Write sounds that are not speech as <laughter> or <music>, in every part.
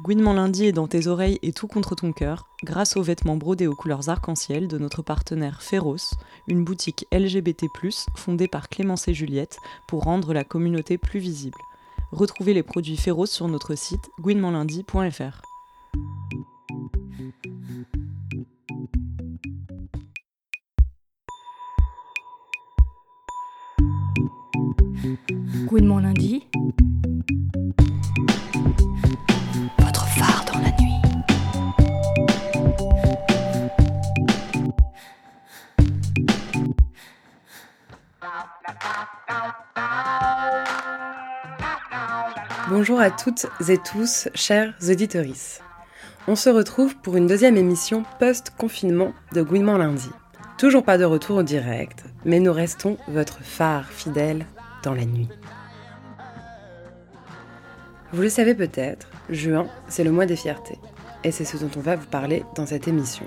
Gouinement lundi est dans tes oreilles et tout contre ton cœur, grâce aux vêtements brodés aux couleurs arc-en-ciel de notre partenaire Féroce, une boutique LGBT+, fondée par Clémence et Juliette pour rendre la communauté plus visible. Retrouvez les produits Féroce sur notre site lundi. Bonjour à toutes et tous, chers auditeurs. On se retrouve pour une deuxième émission post-confinement de Gouinement lundi. Toujours pas de retour au direct, mais nous restons votre phare fidèle dans la nuit. Vous le savez peut-être, juin, c'est le mois des fiertés. Et c'est ce dont on va vous parler dans cette émission.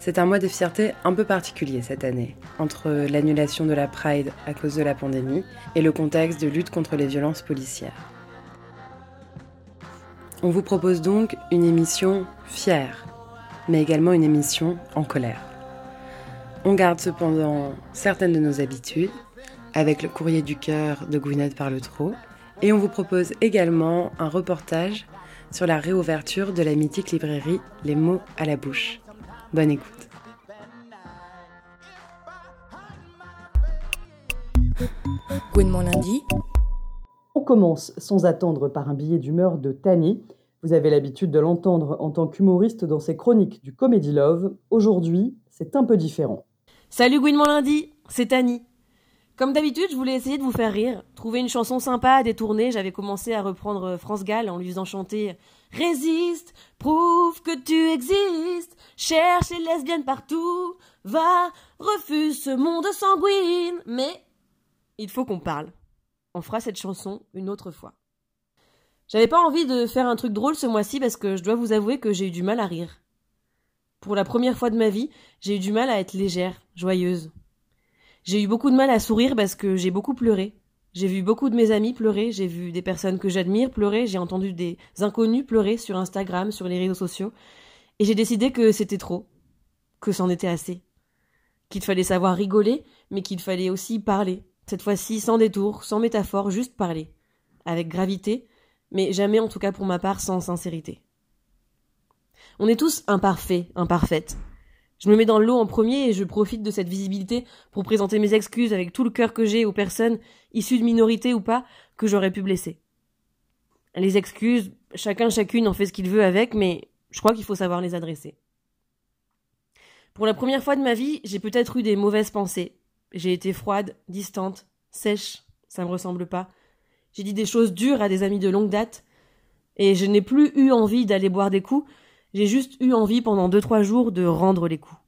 C'est un mois des fiertés un peu particulier cette année, entre l'annulation de la Pride à cause de la pandémie et le contexte de lutte contre les violences policières. On vous propose donc une émission fière, mais également une émission en colère. On garde cependant certaines de nos habitudes, avec le courrier du cœur de Gwyneth par le trot, et on vous propose également un reportage sur la réouverture de la mythique librairie Les mots à la bouche. Bonne écoute. Gouinement lundi. On commence sans attendre par un billet d'humeur de Tani. Vous avez l'habitude de l'entendre en tant qu'humoriste dans ses chroniques du Comedy Love. Aujourd'hui, c'est un peu différent. Salut Gouinement lundi, c'est Annie. Comme d'habitude, je voulais essayer de vous faire rire, trouver une chanson sympa à détourner. J'avais commencé à reprendre France Gall en lui faisant chanter Résiste, prouve que tu existes, cherche les lesbiennes partout, va, refuse ce monde sanguine. Mais il faut qu'on parle. On fera cette chanson une autre fois. J'avais pas envie de faire un truc drôle ce mois-ci parce que je dois vous avouer que j'ai eu du mal à rire. Pour la première fois de ma vie, j'ai eu du mal à être légère, joyeuse. J'ai eu beaucoup de mal à sourire parce que j'ai beaucoup pleuré. J'ai vu beaucoup de mes amis pleurer, j'ai vu des personnes que j'admire pleurer, j'ai entendu des inconnus pleurer sur Instagram, sur les réseaux sociaux, et j'ai décidé que c'était trop, que c'en était assez, qu'il fallait savoir rigoler, mais qu'il fallait aussi parler, cette fois-ci sans détour, sans métaphore, juste parler, avec gravité, mais jamais en tout cas pour ma part sans sincérité. On est tous imparfaits, imparfaites. Je me mets dans le lot en premier et je profite de cette visibilité pour présenter mes excuses avec tout le cœur que j'ai aux personnes, issues de minorités ou pas, que j'aurais pu blesser. Les excuses, chacun chacune en fait ce qu'il veut avec, mais je crois qu'il faut savoir les adresser. Pour la première fois de ma vie, j'ai peut-être eu des mauvaises pensées. J'ai été froide, distante, sèche, ça me ressemble pas. J'ai dit des choses dures à des amis de longue date, et je n'ai plus eu envie d'aller boire des coups, j'ai juste eu envie pendant deux trois jours de rendre les coups.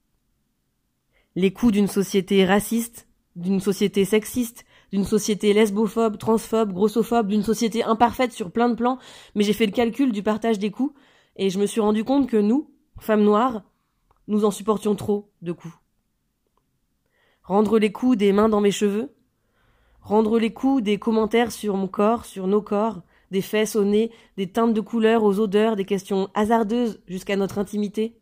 Les coups d'une société raciste, d'une société sexiste, d'une société lesbophobe, transphobe, grossophobe, d'une société imparfaite sur plein de plans, mais j'ai fait le calcul du partage des coups, et je me suis rendu compte que nous, femmes noires, nous en supportions trop de coups. Rendre les coups des mains dans mes cheveux, rendre les coups des commentaires sur mon corps, sur nos corps, des fesses au nez, des teintes de couleurs aux odeurs, des questions hasardeuses jusqu'à notre intimité.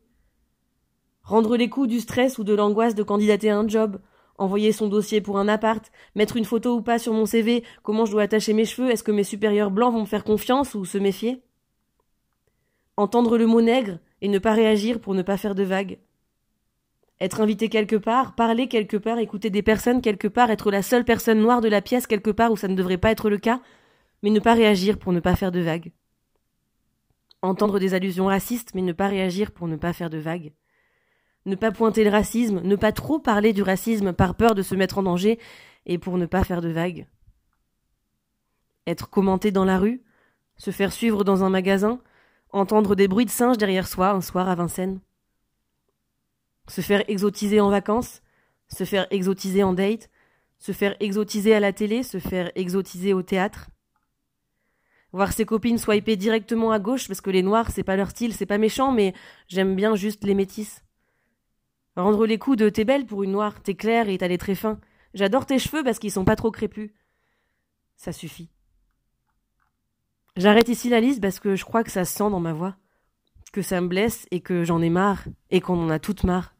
Rendre les coups du stress ou de l'angoisse de candidater à un job, envoyer son dossier pour un appart, mettre une photo ou pas sur mon CV, comment je dois attacher mes cheveux, est-ce que mes supérieurs blancs vont me faire confiance ou se méfier? Entendre le mot nègre et ne pas réagir pour ne pas faire de vagues. Être invité quelque part, parler quelque part, écouter des personnes quelque part, être la seule personne noire de la pièce quelque part où ça ne devrait pas être le cas, mais ne pas réagir pour ne pas faire de vagues. Entendre des allusions racistes, mais ne pas réagir pour ne pas faire de vagues. Ne pas pointer le racisme, ne pas trop parler du racisme par peur de se mettre en danger et pour ne pas faire de vagues. Être commenté dans la rue, se faire suivre dans un magasin, entendre des bruits de singes derrière soi un soir à Vincennes. Se faire exotiser en vacances, se faire exotiser en date, se faire exotiser à la télé, se faire exotiser au théâtre. Voir ses copines swiper directement à gauche parce que les noirs c'est pas leur style, c'est pas méchant, mais j'aime bien juste les métisses. Rendre les coups de t'es belle pour une noire, t'es claire et t'as les traits fins. J'adore tes cheveux parce qu'ils sont pas trop crépus. Ça suffit. J'arrête ici la liste parce que je crois que ça se sent dans ma voix, que ça me blesse et que j'en ai marre, et qu'on en a toutes marre.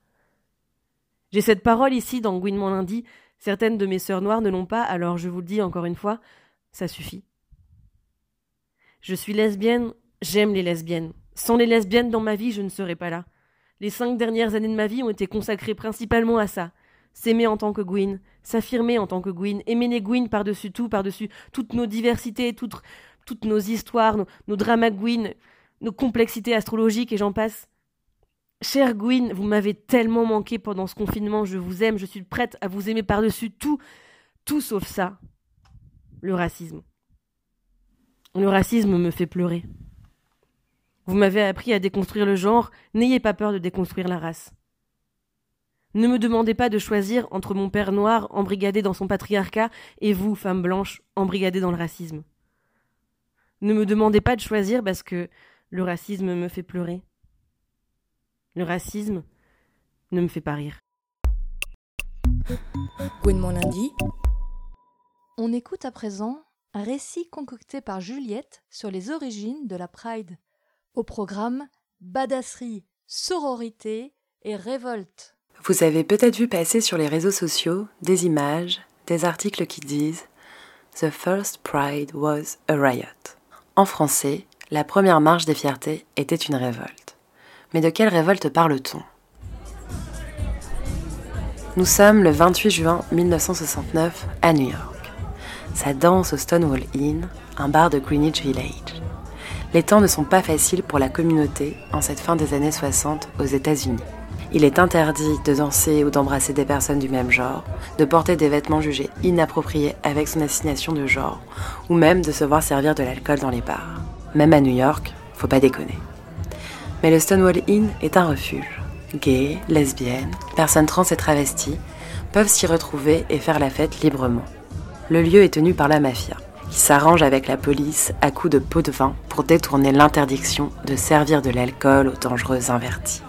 J'ai cette parole ici dans Gouinement lundi, certaines de mes sœurs noires ne l'ont pas, alors je vous le dis encore une fois, ça suffit. Je suis lesbienne, j'aime les lesbiennes. Sans les lesbiennes dans ma vie, je ne serais pas là. Les cinq dernières années de ma vie ont été consacrées principalement à ça. S'aimer en tant que Gwyn, s'affirmer en tant que Gwyn, aimer les Gwyn par-dessus tout, par-dessus toutes nos diversités, toutes, nos histoires, nos, nos dramas Gwyn, nos complexités astrologiques et j'en passe. Cher Gwyn, vous m'avez tellement manqué pendant ce confinement, je vous aime, je suis prête à vous aimer par-dessus tout, tout sauf ça. Le racisme. Le racisme me fait pleurer. Vous m'avez appris à déconstruire le genre, n'ayez pas peur de déconstruire la race. Ne me demandez pas de choisir entre mon père noir embrigadé dans son patriarcat et vous, femme blanche, embrigadée dans le racisme. Ne me demandez pas de choisir parce que le racisme me fait pleurer. Le racisme ne me fait pas rire. Gouinement lundi. On écoute à présent un récit concocté par Juliette sur les origines de la Pride. Au programme Badasserie, sororité et révolte. Vous avez peut-être vu passer sur les réseaux sociaux des images, des articles qui disent The first Pride was a riot. En français, la première marche des fiertés était une révolte. Mais de quelle révolte parle-t-on? Nous sommes le 28 juin 1969 à New York. Ça danse au Stonewall Inn, un bar de Greenwich Village. Les temps ne sont pas faciles pour la communauté en cette fin des années 60 aux États-Unis. Il est interdit de danser ou d'embrasser des personnes du même genre, de porter des vêtements jugés inappropriés avec son assignation de genre, ou même de se voir servir de l'alcool dans les bars. Même à New York, faut pas déconner. Mais le Stonewall Inn est un refuge. Gays, lesbiennes, personnes trans et travestis peuvent s'y retrouver et faire la fête librement. Le lieu est tenu par la mafia, qui s'arrange avec la police à coups de pots de vin pour détourner l'interdiction de servir de l'alcool aux dangereux invertis.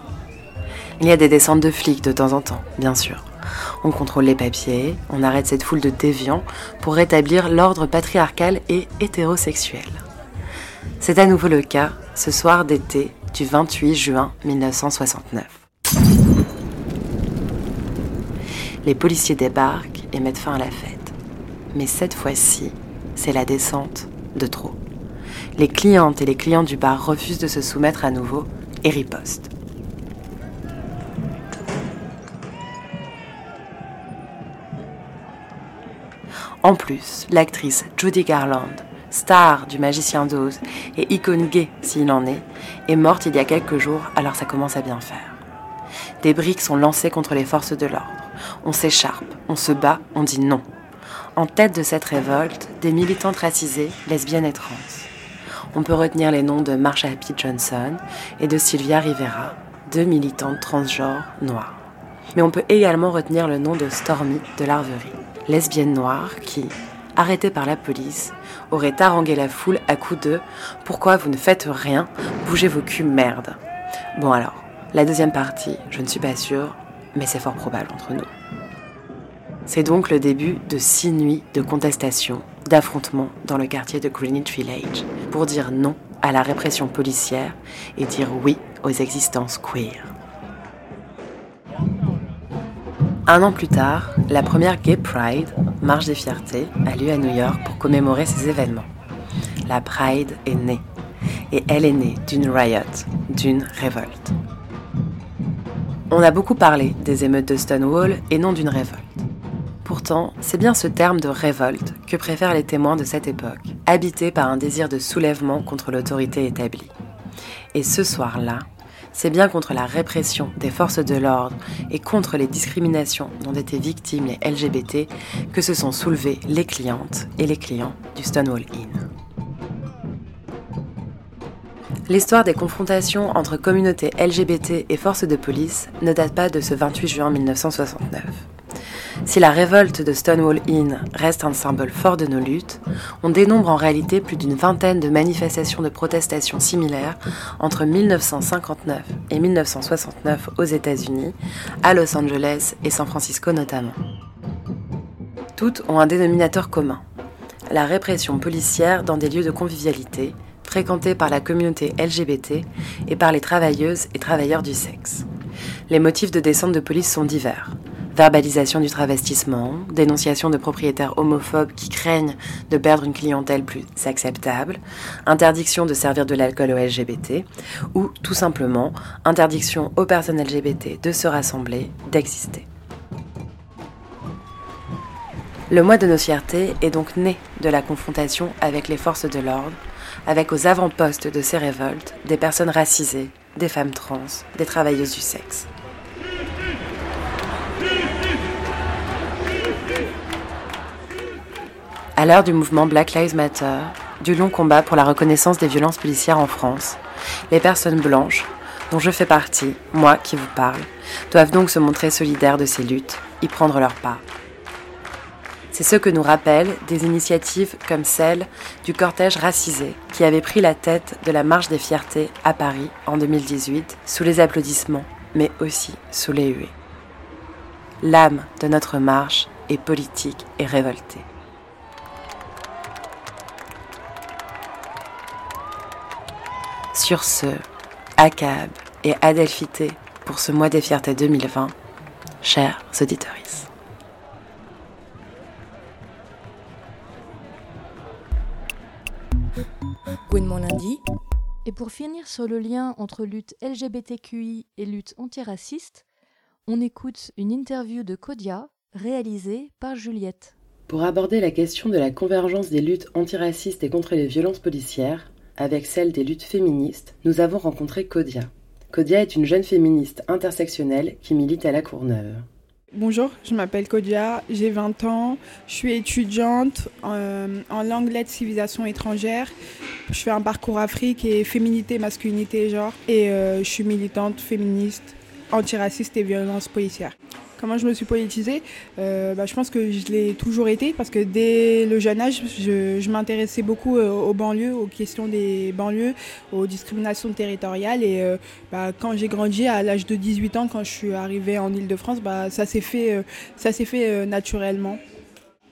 Il y a des descentes de flics de temps en temps, bien sûr. On contrôle les papiers, on arrête cette foule de déviants pour rétablir l'ordre patriarcal et hétérosexuel. C'est à nouveau le cas ce soir d'été du 28 juin 1969. Les policiers débarquent et mettent fin à la fête. Mais cette fois-ci, c'est la descente de trop. Les clientes et les clients du bar refusent de se soumettre à nouveau et ripostent. En plus, l'actrice Judy Garland, star du Magicien d'Oz et icône gay s'il en est, est morte il y a quelques jours, alors ça commence à bien faire. Des briques sont lancées contre les forces de l'ordre. On s'écharpe, on se bat, on dit non. En tête de cette révolte, des militantes racisées, lesbiennes et trans. On peut retenir les noms de Marsha P. Johnson et de Sylvia Rivera, deux militantes transgenres noires. Mais on peut également retenir le nom de Stormy de l'Arverie, lesbienne noire qui, arrêtée par la police, aurait harangué la foule à coups de Pourquoi vous ne faites rien? Bougez vos culs, merde. Bon alors, la deuxième partie, je ne suis pas sûre, mais c'est fort probable entre nous. C'est donc le début de six nuits de contestation, d'affrontements dans le quartier de Greenwich Village, pour dire non à la répression policière et dire oui aux existences queer. Un an plus tard, la première Gay Pride, Marche des Fiertés, a lieu à New York pour commémorer ces événements. La Pride est née. Et elle est née d'une riot, d'une révolte. On a beaucoup parlé des émeutes de Stonewall et non d'une révolte. Pourtant, c'est bien ce terme de révolte que préfèrent les témoins de cette époque, habités par un désir de soulèvement contre l'autorité établie. Et ce soir-là, c'est bien contre la répression des forces de l'ordre et contre les discriminations dont étaient victimes les LGBT que se sont soulevées les clientes et les clients du Stonewall Inn. L'histoire des confrontations entre communautés LGBT et forces de police ne date pas de ce 28 juin 1969. Si la révolte de Stonewall Inn reste un symbole fort de nos luttes, on dénombre en réalité plus d'une vingtaine de manifestations de protestation similaires entre 1959 et 1969 aux États-Unis, à Los Angeles et San Francisco notamment. Toutes ont un dénominateur commun, la répression policière dans des lieux de convivialité, fréquentés par la communauté LGBT et par les travailleuses et travailleurs du sexe. Les motifs de descente de police sont divers. Verbalisation du travestissement, dénonciation de propriétaires homophobes qui craignent de perdre une clientèle plus acceptable, interdiction de servir de l'alcool aux LGBT, ou tout simplement interdiction aux personnes LGBT de se rassembler, d'exister. Le mois de nos fiertés est donc né de la confrontation avec les forces de l'ordre, avec aux avant-postes de ces révoltes des personnes racisées, des femmes trans, des travailleuses du sexe. À l'heure du mouvement Black Lives Matter, du long combat pour la reconnaissance des violences policières en France, les personnes blanches, dont je fais partie, moi qui vous parle, doivent donc se montrer solidaires de ces luttes, y prendre leur part. C'est ce que nous rappellent des initiatives comme celle du cortège racisé qui avait pris la tête de la Marche des Fiertés à Paris en 2018 sous les applaudissements, mais aussi sous les huées. L'âme de notre marche est politique et révoltée. Sur ce, ACAB et Adelphité pour ce mois des fiertés 2020, chers auditeurs. Gouinement lundi. Et pour finir sur le lien entre lutte LGBTQI et lutte antiraciste, on écoute une interview de Kodia réalisée par Juliette. Pour aborder la question de la convergence des luttes antiracistes et contre les violences policières, avec celle des luttes féministes, nous avons rencontré Kodia. Kodia est une jeune féministe intersectionnelle qui milite à la Courneuve. Bonjour, je m'appelle Kodia, j'ai 20 ans, je suis étudiante euh, en langue, lettres, civilisation étrangère. Je fais un parcours Afrique et féminité, masculinité genre. Et euh, je suis militante féministe, antiraciste et violence policière. Comment je me suis politisée euh, bah, Je pense que je l'ai toujours été parce que dès le jeune âge, je, m'intéressais beaucoup euh, aux banlieues, aux questions des banlieues, aux discriminations territoriales. Et euh, bah, quand j'ai grandi à l'âge de 18 ans, quand je suis arrivée en Ile-de-France, bah, ça s'est fait, ça s'est fait naturellement.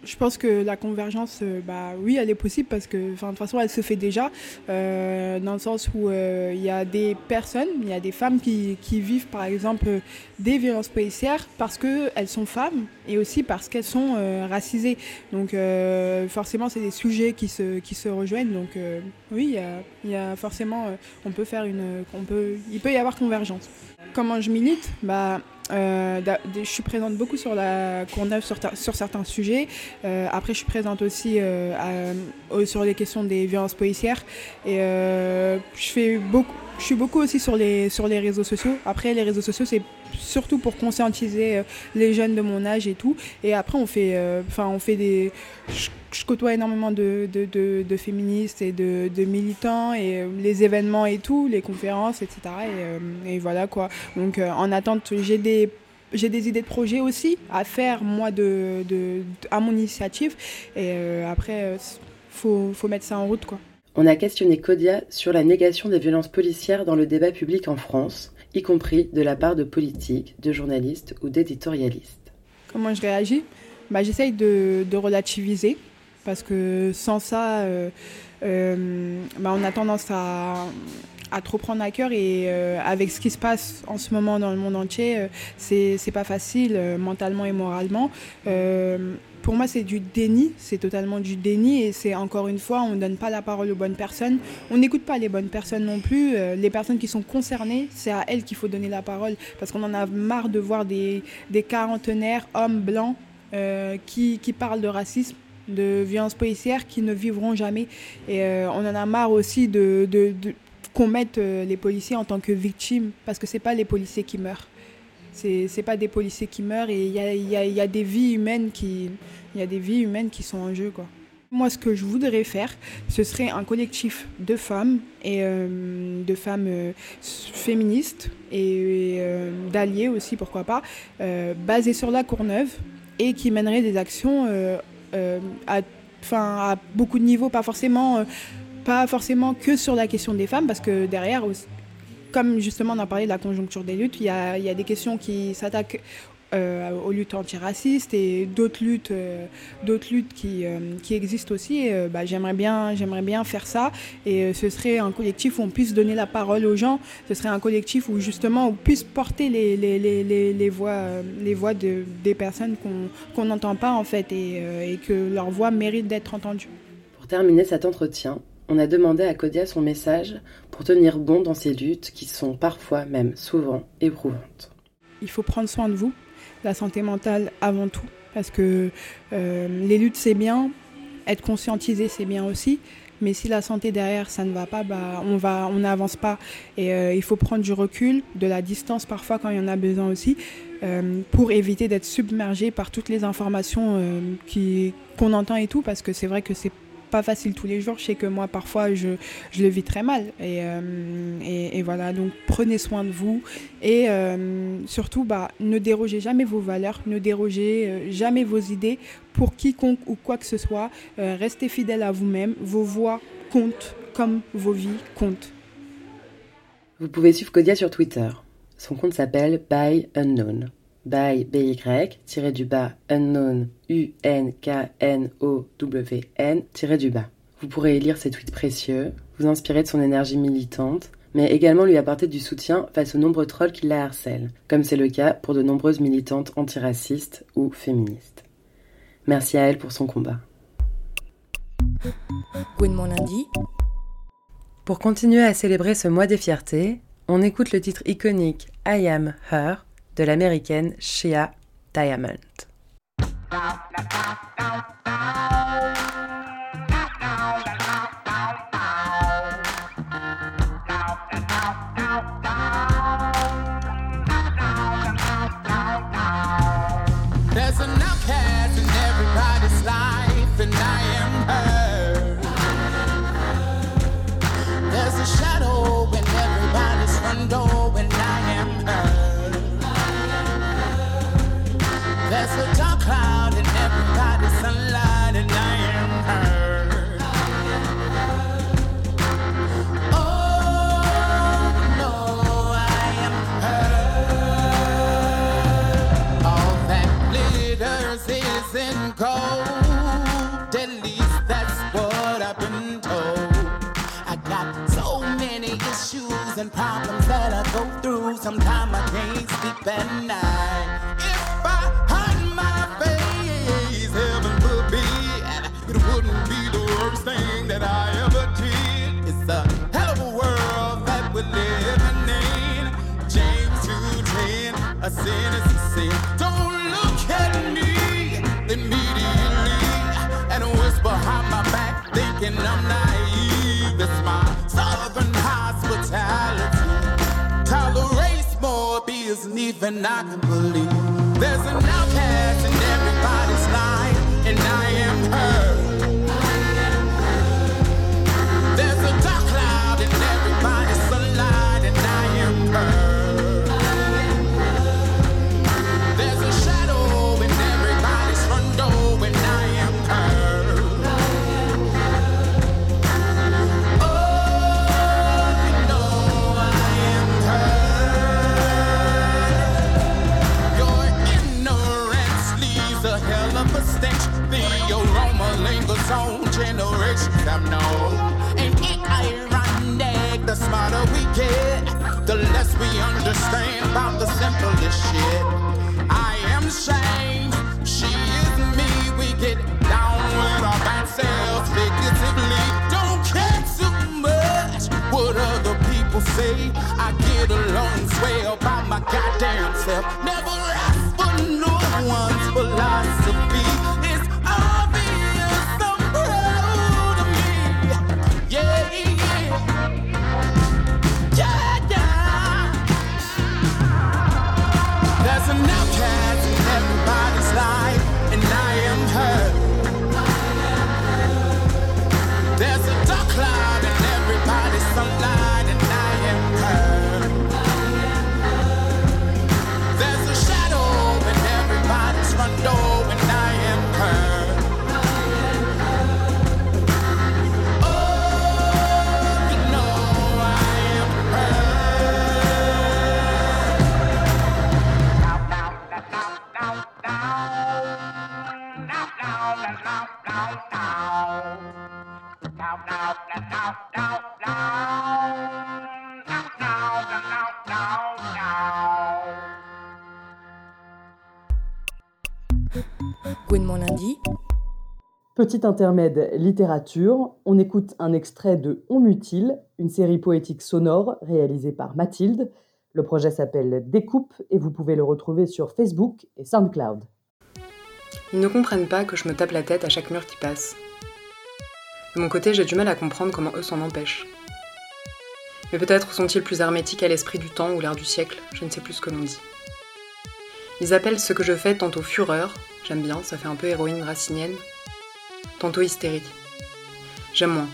Je pense que la convergence, euh, bah oui, elle est possible parce que, de toute façon, elle se fait déjà, euh, dans le sens où euh, il y a des personnes, il y a des femmes qui, vivent, par exemple, des violences policières parce qu'elles sont femmes et aussi parce qu'elles sont racisées. Donc, forcément, c'est des sujets qui se, qui se rejoignent. Donc, oui, il y, a, forcément, on peut faire une, on peut, il peut y avoir convergence. Comment je milite? Bah, euh, je suis présente beaucoup sur la Courneuve sur, sur certains sujets. Euh, après, je suis présente aussi euh, sur les questions des violences policières. Et je, je suis beaucoup aussi sur les, sur les réseaux sociaux. Après, les réseaux sociaux, c'est surtout pour conscientiser les jeunes de mon âge et tout. Et après, on fait, enfin, on fait des. Je, côtoie énormément de, de, de, féministes et de, militants et les événements et tout, les conférences, etc. Et, voilà quoi. Donc, en attente, j'ai des j'ai des idées de projets aussi à faire, moi, de, de, à mon initiative. Et euh, après, euh, faut, faut mettre ça en route. Quoi. On a questionné Kodia sur la négation des violences policières dans le débat public en France, y compris de la part de politiques, de journalistes ou d'éditorialistes. Comment je réagis? Bah, J'essaye de, de, relativiser, parce que sans ça, euh, bah, on a tendance à trop prendre à cœur et euh, avec ce qui se passe en ce moment dans le monde entier, euh, c'est pas facile euh, mentalement et moralement. pour moi, c'est du déni, c'est totalement du déni et c'est encore une fois, on donne pas la parole aux bonnes personnes, on n'écoute pas les bonnes personnes non plus. les personnes qui sont concernées, c'est à elles qu'il faut donner la parole parce qu'on en a marre de voir des, des quarantenaires, hommes blancs, qui, qui parlent de racisme de violences policières qui ne vivront jamais. Et on en a marre aussi de, qu'on mette euh, les policiers en tant que victimes, parce que ce n'est pas les policiers qui meurent. C'est n'est pas des policiers qui meurent et il y a, y, a, y a, des vies humaines qui y a des vies humaines qui sont en jeu quoi. Moi, ce que je voudrais faire, ce serait un collectif de femmes et euh, de femmes euh, féministes et, d'alliés aussi, pourquoi pas, basées sur la Courneuve et qui mèneraient des actions à, à beaucoup de niveaux, pas forcément pas forcément que sur la question des femmes, parce que derrière, comme justement on a parlé de la conjoncture des luttes, il y a, y a des questions qui s'attaquent aux luttes antiracistes et d'autres luttes, d'autres luttes qui, qui existent aussi. Bah, j'aimerais bien, bien faire ça. Et ce serait un collectif où on puisse donner la parole aux gens. Ce serait un collectif où justement on puisse porter les, les, les, les voix, les voix de, des personnes qu'on n'entend pas en fait et, et que leur voix mérite d'être entendue. Pour terminer cet entretien, on a demandé à Kodia son message pour tenir bon dans ces luttes qui sont parfois, même souvent, éprouvantes. Il faut prendre soin de vous, la santé mentale avant tout, parce que euh, les luttes c'est bien, être conscientisé c'est bien aussi, mais si la santé derrière ça ne va pas, bah, on va, on n'avance pas. Et euh, il faut prendre du recul, de la distance parfois quand il y en a besoin aussi, euh, pour éviter d'être submergé par toutes les informations qu'on entend et tout, parce que c'est vrai que c'est pas facile tous les jours. Je sais que moi, parfois, je, je le vis très mal. Et, euh, et, voilà, donc prenez soin de vous. Et euh, surtout, bah, ne dérogez jamais vos valeurs, ne dérogez euh, jamais vos idées pour quiconque ou quoi que ce soit. restez fidèle à vous-même. Vos voix comptent comme vos vies comptent. Vous pouvez suivre Kodia sur Twitter. Son compte s'appelle By Unknown by by tiré du bas unknown u n k n o w n tiré du bas. Vous pourrez lire ses tweets précieux, vous inspirer de son énergie militante, mais également lui apporter du soutien face aux nombreux trolls qui la harcèlent, comme c'est le cas pour de nombreuses militantes antiracistes ou féministes. Merci à elle pour son combat. mon lundi. Pour continuer à célébrer ce mois des fiertés, on écoute le titre iconique I Am Her de l'américaine Shea Diamond. Petit intermède littérature, on écoute un extrait de On mutile, une série poétique sonore réalisée par Mathilde. Le projet s'appelle Découpe et vous pouvez le retrouver sur Facebook et SoundCloud. Ils ne comprennent pas que je me tape la tête à chaque mur qui passe. De mon côté, j'ai du mal à comprendre comment eux s'en empêchent. Mais peut-être sont-ils plus hermétiques à l'esprit du temps ou l'air du siècle, je ne sais plus ce que l'on dit. Ils appellent ce que je fais tantôt fureur, j'aime bien, ça fait un peu héroïne racinienne, hystérique. J'aime moins.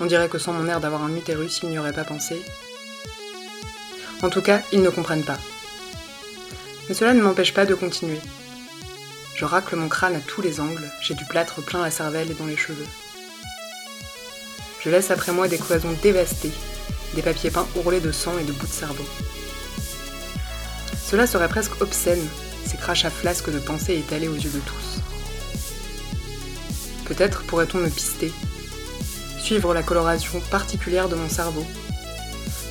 On dirait que sans mon air d'avoir un utérus, ils n'y auraient pas pensé. En tout cas, ils ne comprennent pas. Mais cela ne m'empêche pas de continuer. Je racle mon crâne à tous les angles, j'ai du plâtre plein la cervelle et dans les cheveux. Je laisse après moi des cloisons dévastées, des papiers peints ourlés de sang et de bouts de cerveau. Cela serait presque obscène, ces crachats flasques de pensée étalés aux yeux de tous. Peut-être pourrait-on me pister, suivre la coloration particulière de mon cerveau,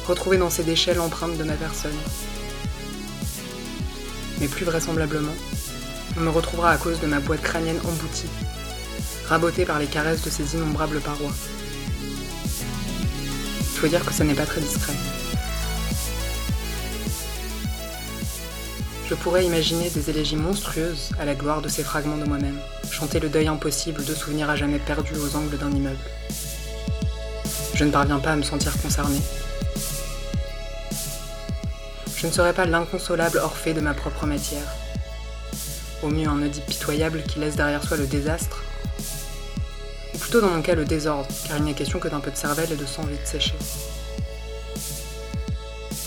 retrouver dans ces déchets l'empreinte de ma personne. Mais plus vraisemblablement, on me retrouvera à cause de ma boîte crânienne emboutie, rabotée par les caresses de ces innombrables parois. Il faut dire que ça n'est pas très discret. Je pourrais imaginer des élégies monstrueuses à la gloire de ces fragments de moi-même, le deuil impossible de souvenirs à jamais perdus aux angles d'un immeuble. Je ne parviens pas à me sentir concernée. Je ne serais pas l'inconsolable Orphée de ma propre matière. Au mieux un Oedipe pitoyable qui laisse derrière soi le désastre. Ou plutôt dans mon cas le désordre, car il n'est question que d'un peu de cervelle et de sang vite séché.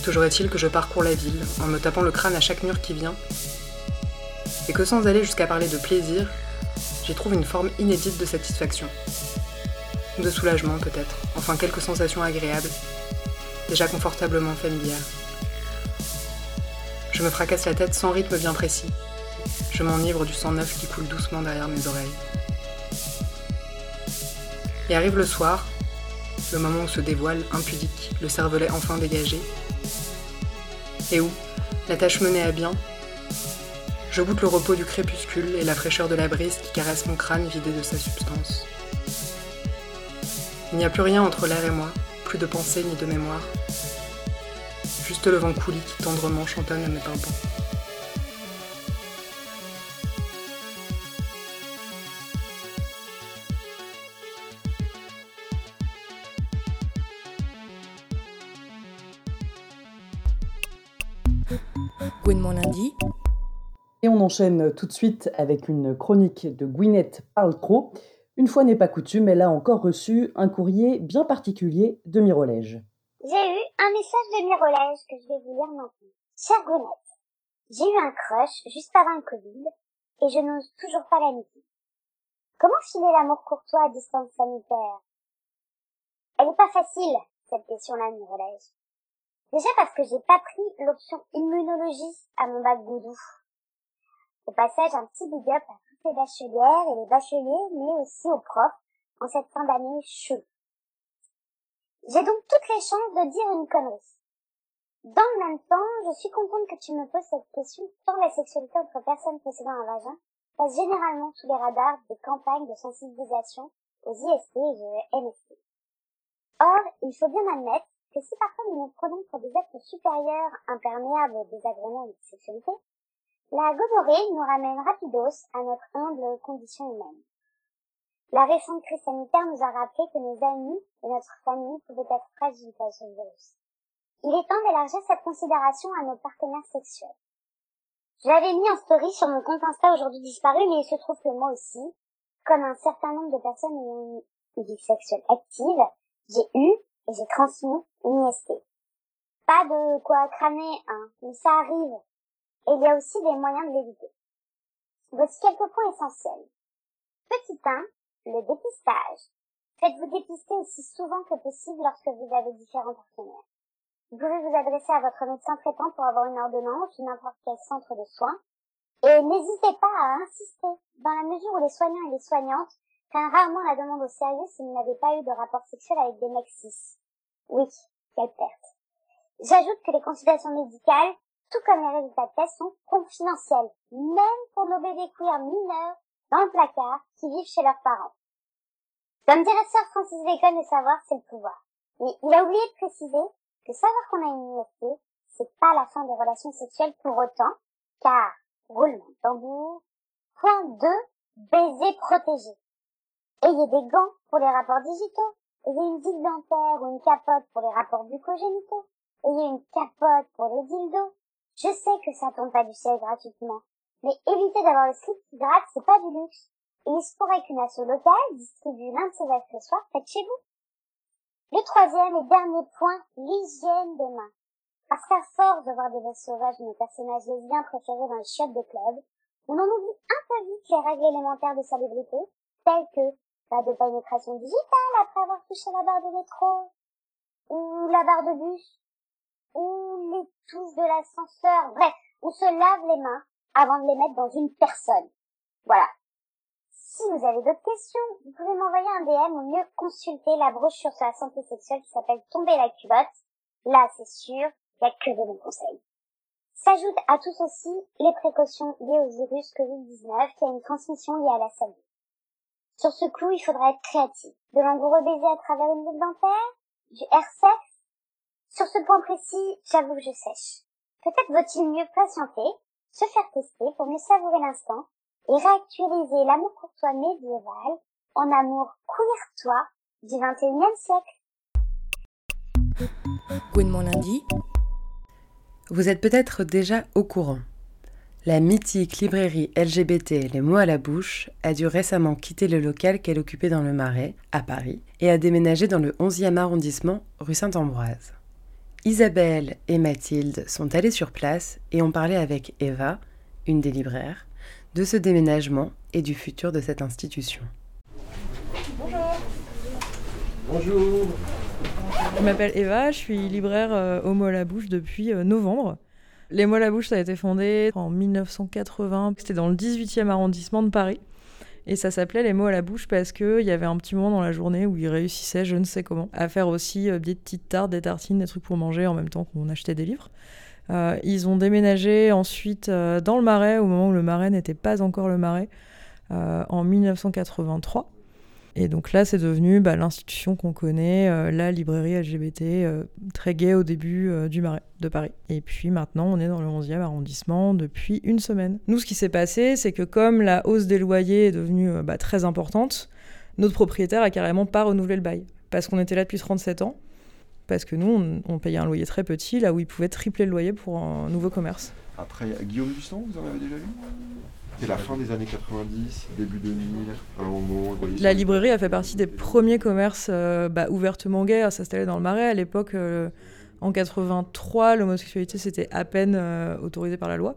Toujours est-il que je parcours la ville en me tapant le crâne à chaque mur qui vient, et que sans aller jusqu'à parler de plaisir, j'y trouve une forme inédite de satisfaction. De soulagement peut-être, enfin quelques sensations agréables, déjà confortablement familières. Je me fracasse la tête sans rythme bien précis. Je m'enivre du sang neuf qui coule doucement derrière mes oreilles. Et arrive le soir, le moment où se dévoile, impudique, le cervelet enfin dégagé, et où, la tâche menée à bien, je goûte le repos du crépuscule et la fraîcheur de la brise qui caresse mon crâne vidé de sa substance. Il n'y a plus rien entre l'air et moi, plus de pensée ni de mémoire. Juste le vent coulis qui tendrement chantonne à mes tympans. Gwen mon lundi. Et on enchaîne tout de suite avec une chronique de Gwyneth Paltrow. Une fois n'est pas coutume, elle a encore reçu un courrier bien particulier de Mirolège. J'ai eu un message de Mirolège que je vais vous lire maintenant. Chère Gwyneth, j'ai eu un crush juste avant le Covid et je n'ose toujours pas l'amitié. Comment filer l'amour courtois à distance sanitaire? Elle est pas facile, cette question-là, Mirolège. Déjà parce que j'ai pas pris l'option immunologie à mon bac goudou. Au passage, un petit big up à toutes les bachelières et les bacheliers, mais aussi aux profs en cette fin d'année chaude. J'ai donc toutes les chances de dire une connerie. Dans le même temps, je suis contente que tu me poses cette question tant la sexualité entre personnes possédant un vagin passe généralement sous les radars des campagnes de sensibilisation aux IST et aux MST. Or, il faut bien admettre que si parfois nous nous prenons pour des êtres supérieurs, imperméables aux désagréments de sexualité, la gonorrhée nous ramène rapidos à notre humble condition humaine. La récente crise sanitaire nous a rappelé que nos amis et notre famille pouvaient être fragiles face au virus. Il est temps d'élargir cette considération à nos partenaires sexuels. Je l'avais mis en story sur mon compte Insta aujourd'hui disparu, mais il se trouve que moi aussi, comme un certain nombre de personnes ayant une vie sexuelle active, j'ai eu et j'ai transmis une IST. Pas de quoi cramer, hein, mais ça arrive. Et il y a aussi des moyens de l'éviter. Voici quelques points essentiels. Petit 1, le dépistage. Faites-vous dépister aussi souvent que possible lorsque vous avez différents partenaires. Vous pouvez vous adresser à votre médecin traitant pour avoir une ordonnance ou n'importe quel centre de soins. Et n'hésitez pas à insister, dans la mesure où les soignants et les soignantes prennent rarement la demande au sérieux s'ils n'avaient pas eu de rapport sexuel avec des mecs cis. Oui, quelle perte. J'ajoute que les consultations médicales, tout comme les résultats de tests, sont confidentiels, même pour nos bébés queer mineurs dans le placard qui vivent chez leurs parents. Comme dirait Sir Francis Bacon, le savoir, c'est le pouvoir. Mais il a oublié de préciser que savoir qu'on a une IST, c'est pas la fin des relations sexuelles pour autant, car, roulement de tambour, point 2, baiser protégé. Ayez des gants pour les rapports digitaux, ayez une digue dentaire ou une capote pour les rapports bucogénitaux, ayez une capote pour les dildos. Je sais que ça tombe pas du ciel gratuitement, mais évitez d'avoir le slip qui gratte, c'est pas du luxe. Il se pourrait qu'une asso locale distribue l'un de ces accessoires faites chez vous. Le troisième et dernier point, l'hygiène des mains. Parce qu'à force de voir des vestes sauvages de nos personnages lesbiens préférés dans les chiottes de club, on en oublie un peu vite les règles élémentaires de salubrité, telles que pas de pénétration digitale après avoir touché la barre de métro, ou la barre de bus, ou les touches de l'ascenseur, bref, on se lave les mains avant de les mettre dans une personne. Voilà. Si vous avez d'autres questions, vous pouvez m'envoyer un DM ou mieux consulter la brochure sur la santé sexuelle qui s'appelle Tomber la culotte. Là, c'est sûr, il n'y a que de bons conseils. S'ajoutent à tout ceci les précautions liées au virus Covid-19 qui a une transmission liée à la salive. Sur ce coup, il faudra être créatif. De langoureux baisers à travers une boucle dentaire, du air Sur ce point précis, j'avoue que je sèche. Peut-être vaut-il mieux patienter, se faire tester pour mieux savourer l'instant et réactualiser l'amour courtois médiéval en amour queer du 21e siècle. Mon lundi. Vous êtes peut-être déjà au courant. La mythique librairie LGBT Les mots à la bouche a dû récemment quitter le local qu'elle occupait dans le Marais, à Paris, et a déménagé dans le 11e arrondissement, rue Saint-Ambroise. Isabelle et Mathilde sont allées sur place et ont parlé avec Eva, une des libraires, de ce déménagement et du futur de cette institution. Bonjour. Bonjour. Je m'appelle Eva, je suis libraire euh, au mot à la bouche depuis euh, novembre. Les mots à la bouche, ça a été fondé en 1980. C'était dans le 18e arrondissement de Paris. Et ça s'appelait les mots à la bouche parce qu'il y avait un petit moment dans la journée où ils réussissaient, je ne sais comment, à faire aussi euh, des petites tartes, des tartines, des trucs pour manger en même temps qu'on achetait des livres. Euh, ils ont déménagé ensuite euh, dans le Marais, au moment où le Marais n'était pas encore le Marais, en 1983. Et donc là, c'est devenu bah, l'institution qu'on connaît, euh, la librairie LGBT, euh, très gay au début euh, du Marais de Paris. Et puis maintenant, on est dans le 11e arrondissement depuis une semaine. Nous, ce qui s'est passé, c'est que comme la hausse des loyers est devenue bah, très importante, notre propriétaire a carrément pas renouvelé le bail. Parce qu'on était là depuis 37 ans. Parce que nous, on, on payait un loyer très petit, là où il pouvait tripler le loyer pour un nouveau commerce. Après, Guillaume Buston, vous en avez déjà lu c'est la fin des années 90, début 2000, un moment. La librairie a fait partie des premiers commerces euh, bah, ouvertement gays à s'installer dans le Marais. À l'époque, euh, en 83, l'homosexualité c'était à peine euh, autorisé par la loi.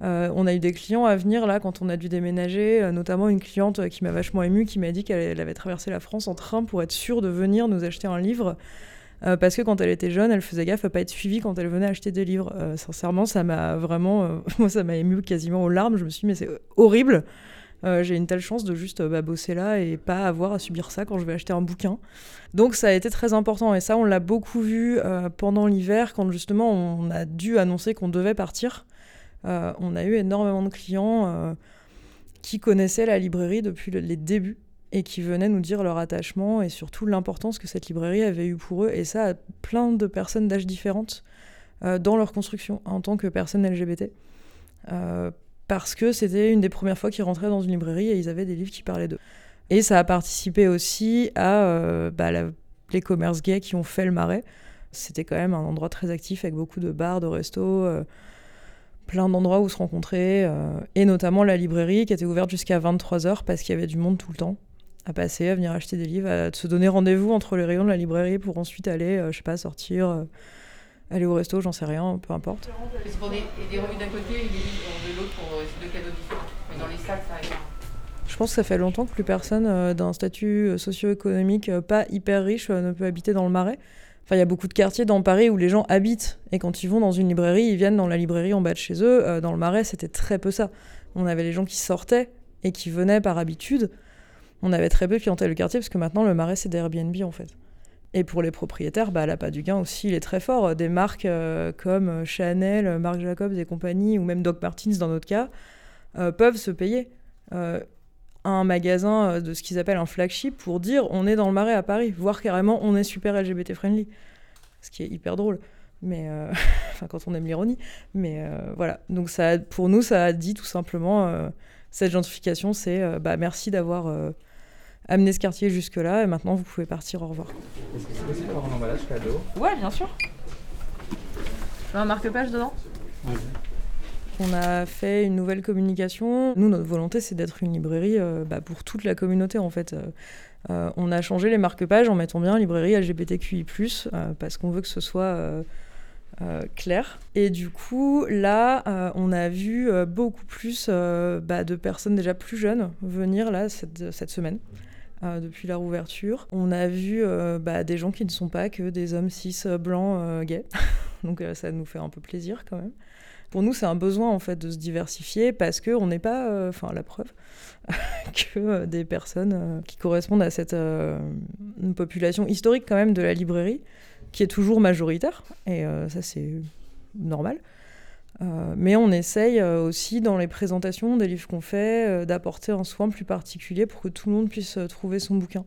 on a eu des clients à venir là quand on a dû déménager, notamment une cliente qui m'a vachement émue, qui m'a dit qu'elle avait traversé la France en train pour être sûre de venir nous acheter un livre euh, parce que quand elle était jeune, elle faisait gaffe à pas être suivie quand elle venait acheter des livres. Euh, sincèrement, ça m'a vraiment, euh, <laughs> moi, ça m'a ému quasiment aux larmes. Je me suis dit, mais c'est horrible. j'ai une telle chance de juste bah, bosser là et pas avoir à subir ça quand je vais acheter un bouquin. Donc ça a été très important et ça on l'a beaucoup vu pendant l'hiver quand justement on a dû annoncer qu'on devait partir. on a eu énormément de clients qui connaissaient la librairie depuis les débuts et qui venaient nous dire leur attachement et surtout l'importance que cette librairie avait eu pour eux, et ça à plein de personnes d'âge différentes euh, dans leur construction en tant que personnes LGBT. Euh, parce que c'était une des premières fois qu'ils rentraient dans une librairie et ils avaient des livres qui parlaient d'eux. Et ça a participé aussi à euh, bah, les commerces gays qui ont fait le marais. C'était quand même un endroit très actif avec beaucoup de bars, de restos, plein d'endroits où se rencontrer, et notamment la librairie qui était ouverte jusqu'à 23h parce qu'il y avait du monde tout le temps à passer, à venir acheter des livres, à se donner rendez-vous entre les rayons de la librairie pour ensuite aller, euh, je sais pas, sortir, euh, aller au resto, j'en sais rien, peu importe. C'est pour des, des revues d'un côté et des livres de l'autre pour euh, deux cadeaux différents. Mais dans les salles, ça arrive. Je pense que ça fait longtemps que plus personne d'un statut socio-économique pas hyper riche ne peut habiter dans le Marais. Enfin, il y a beaucoup de quartiers dans Paris où les gens habitent et quand ils vont dans une librairie, ils viennent dans la librairie en bas de chez eux. dans le Marais, c'était très peu ça. On avait les gens qui sortaient et qui venaient par habitude On avait très peu de clientèle de quartier parce que maintenant le marais c'est des Airbnb en fait. Et pour les propriétaires, bah, l'appât du gain aussi, il est très fort. Des marques euh, comme Chanel, Marc Jacobs et compagnie, ou même Doc Martens dans notre cas, euh, peuvent se payer euh, un magasin euh, de ce qu'ils appellent un flagship pour dire on est dans le marais à Paris, voire carrément on est super LGBT friendly. Ce qui est hyper drôle. Mais euh, <laughs> enfin, quand on aime l'ironie. Mais euh, voilà. Donc, ça, pour nous, ça a dit tout simplement euh, cette gentrification c'est euh, bah, merci d'avoir amené ce quartier jusque-là et maintenant vous pouvez partir. Au revoir. Est-ce que c'est possible d'avoir un emballage cadeau Ouais, bien sûr. Tu veux un marque-page dedans? On a fait une nouvelle communication. Nous, notre volonté, c'est d'être une librairie euh, bah, pour toute la communauté, en fait. Euh, euh, on a changé les marque-pages en mettant bien librairie LGBTQI+, euh, parce qu'on veut que ce soit euh, euh, clair. Et du coup, là, euh, on a vu euh, beaucoup plus euh, bah, de personnes déjà plus jeunes venir là cette, cette semaine. Euh, depuis la rouverture. On a vu euh, bah, des gens qui ne sont pas que des hommes cis euh, blancs gays. <laughs> Donc ça nous fait un peu plaisir quand même. Pour nous, c'est un besoin en fait de se diversifier parce que on n'est pas, enfin la preuve, <laughs> que des personnes qui correspondent à cette population historique quand même de la librairie, qui est toujours majoritaire et ça c'est normal. Euh, mais on essaye euh, aussi dans les présentations des livres qu'on fait euh, d'apporter un soin plus particulier pour que tout le monde puisse trouver son bouquin.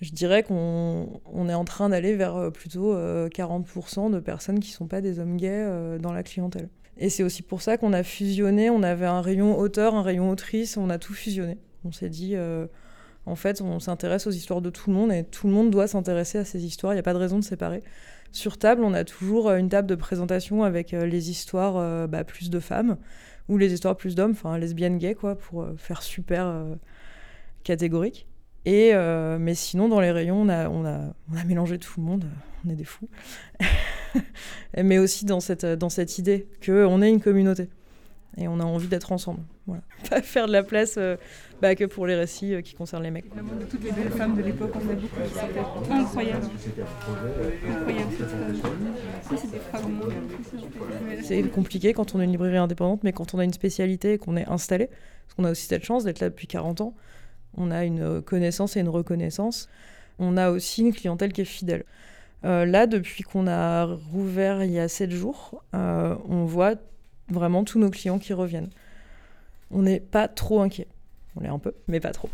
Je dirais qu'on on est en train d'aller vers plutôt euh, 40% de personnes qui ne sont pas des hommes gays dans la clientèle. Et c'est aussi pour ça qu'on a fusionné, on avait un rayon auteur, un rayon autrice, on a tout fusionné. On s'est dit, en fait, on s'intéresse aux histoires de tout le monde et tout le monde doit s'intéresser à ces histoires, il n'y a pas de raison de séparer. Sur table, on a toujours euh, une table de présentation avec euh, les histoires euh, bah, plus de femmes ou les histoires plus d'hommes, enfin lesbiennes gays, quoi, pour faire super catégorique. Et, mais sinon, dans les rayons, on a, on a, on a mélangé tout le monde, on est des fous. <laughs> mais aussi dans cette, dans cette idée qu'on est une communauté et on a envie d'être ensemble. Voilà. <laughs> Pas faire de la place euh, bah, que pour les récits euh, qui concernent les mecs. Le monde de toutes les belles femmes de l'époque, on a beaucoup. C'était incroyable. Incroyable cette phrase. Ça, c'est compliqué quand on est une librairie indépendante, mais quand on a une spécialité et qu'on est installé, parce qu'on a aussi cette chance d'être là depuis 40 ans, on a une connaissance et une reconnaissance. On a aussi une clientèle qui est fidèle. Euh, là, depuis qu'on a rouvert il y a 7 jours, euh, on voit vraiment tous nos clients qui reviennent. On n'est pas trop inquiet. On l'est un peu, mais pas trop.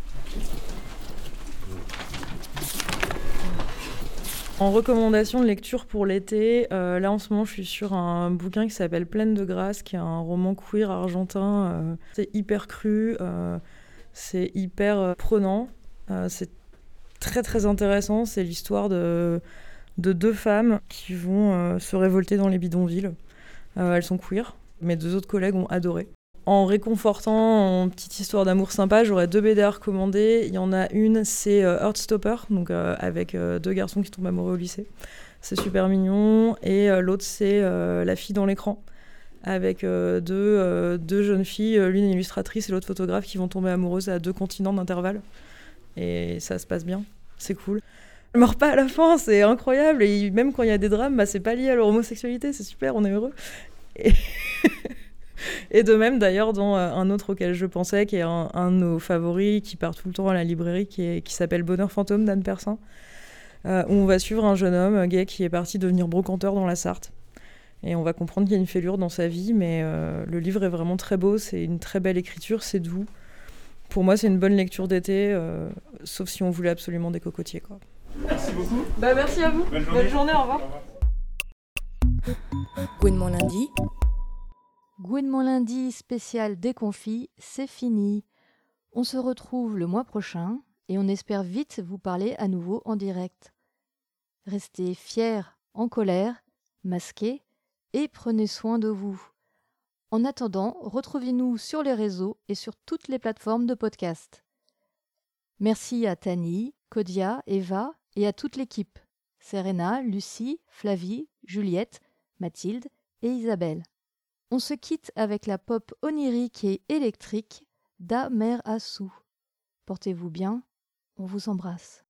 En recommandation de lecture pour l'été, euh, là en ce moment je suis sur un bouquin qui s'appelle Pleine de grâce, qui est un roman queer argentin. euh, c'est hyper cru, euh, c'est hyper prenant, c'est très très intéressant. C'est l'histoire de, de deux femmes qui vont se révolter dans les bidonvilles. Elles sont queer, mes deux autres collègues ont adoré. En réconfortant, en petite histoire d'amour sympa, j'aurais deux BD à recommander. Il y en a une, c'est euh, Heartstopper, donc euh, avec euh, deux garçons qui tombent amoureux au lycée. C'est super mignon. Et l'autre, c'est La fille dans l'écran, avec deux, jeunes filles, l'une illustratrice et l'autre photographe, qui vont tomber amoureuses à deux continents d'intervalle. Et ça se passe bien, c'est cool. Elles meurent pas à la fin, c'est incroyable. Et même quand il y a des drames, bah, c'est pas lié à leur homosexualité, c'est super, on est heureux. Et... <laughs> Et de même, d'ailleurs, dans euh, un autre auquel je pensais, qui est un, un de nos favoris, qui part tout le temps à la librairie, qui, est- qui s'appelle Bonheur fantôme d'Anne Persin, euh, où on va suivre un jeune homme gay qui est parti devenir brocanteur dans la Sarthe. Et on va comprendre qu'il y a une fêlure dans sa vie, mais euh, le livre est vraiment très beau, c'est une très belle écriture, c'est doux. Pour moi, c'est une bonne lecture d'été, euh, sauf si on voulait absolument des cocotiers. Quoi. Merci beaucoup. Bah, merci à vous. Bonne journée. Bonne journée, au revoir. Gouinement lundi. Gouinement lundi spécial déconfit, c'est fini. On se retrouve le mois prochain et on espère vite vous parler à nouveau en direct. Restez fiers, en colère, masqués et prenez soin de vous. En attendant, retrouvez-nous sur les réseaux et sur toutes les plateformes de podcast. Merci à Tani, Kodia, Eva et à toute l'équipe. Serena, Lucie, Flavie, Juliette, Mathilde et Isabelle. On se quitte avec la pop onirique et électrique d'A Mère Assou. Portez-vous bien, on vous embrasse.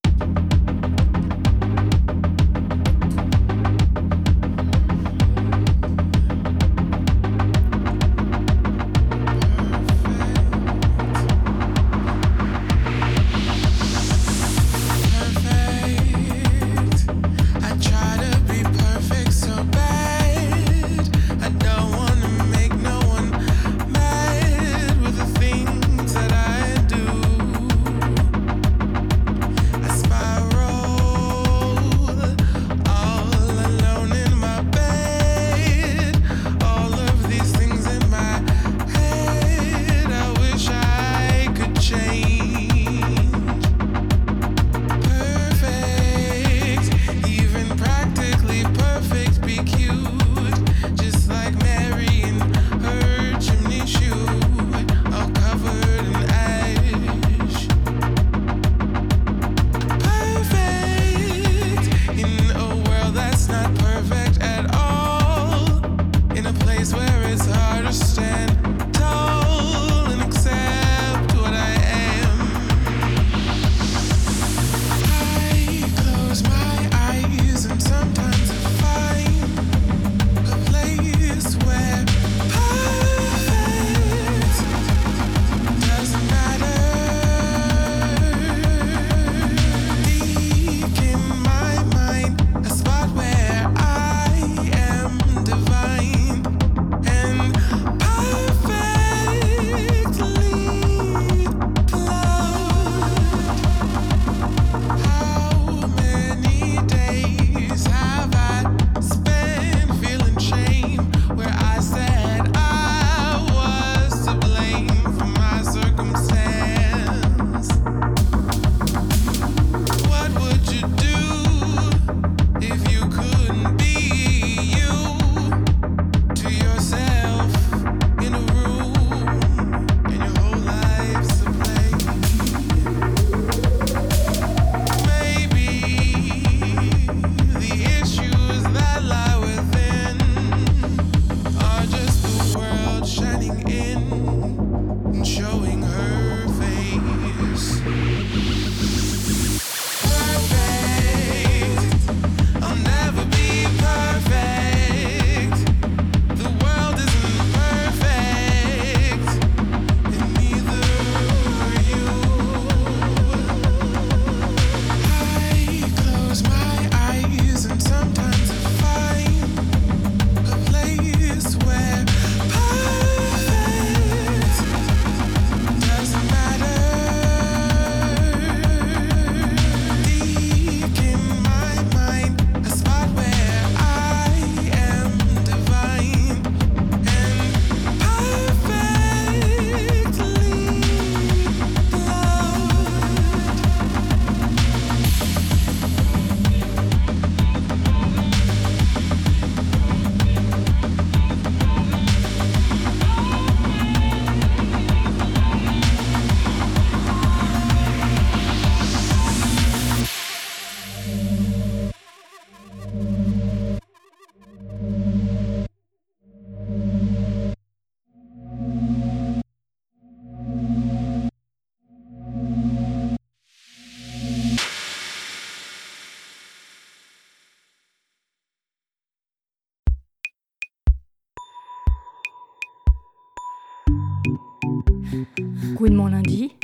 Gouinement lundi.